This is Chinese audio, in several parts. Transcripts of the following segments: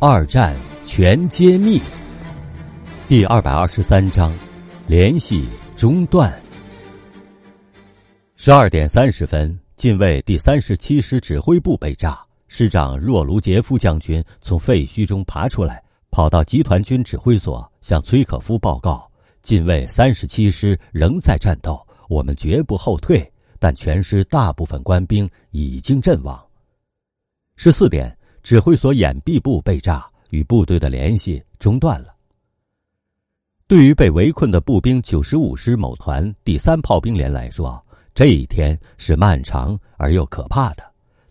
二战全揭秘。第二百二十三章，联系中断。十二点三十分，近卫第三十七师指挥部被炸，师长若卢杰夫将军从废墟中爬出来，跑到集团军指挥所，向崔可夫报告：近卫三十七师仍在战斗，我们绝不后退，但全师大部分官兵已经阵亡。十四点。指挥所掩蔽部被炸，与部队的联系中断了。对于被围困的步兵九十五师某团第三炮兵连来说，这一天是漫长而又可怕的。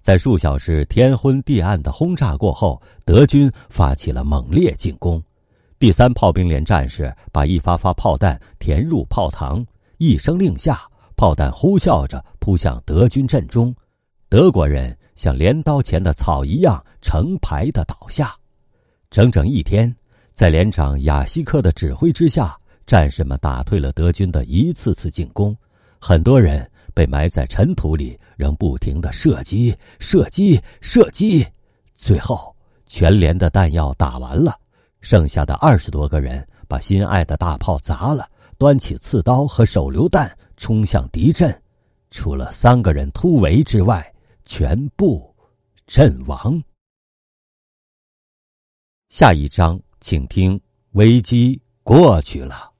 在数小时天昏地暗的轰炸过后，德军发起了猛烈进攻。第三炮兵连战士把一发发炮弹填入炮膛，一声令下，炮弹呼啸着扑向德军阵中。德国人像镰刀前的草一样成排的倒下，整整一天，在连长雅西克的指挥之下，战士们打退了德军的一次次进攻。很多人被埋在尘土里，仍不停的射击、射击、射击。最后，全连的弹药打完了，剩下的二十多个人把心爱的大炮砸了，端起刺刀和手榴弹冲向敌阵，除了三个人突围之外。全部阵亡。下一章，请听：危机过去了。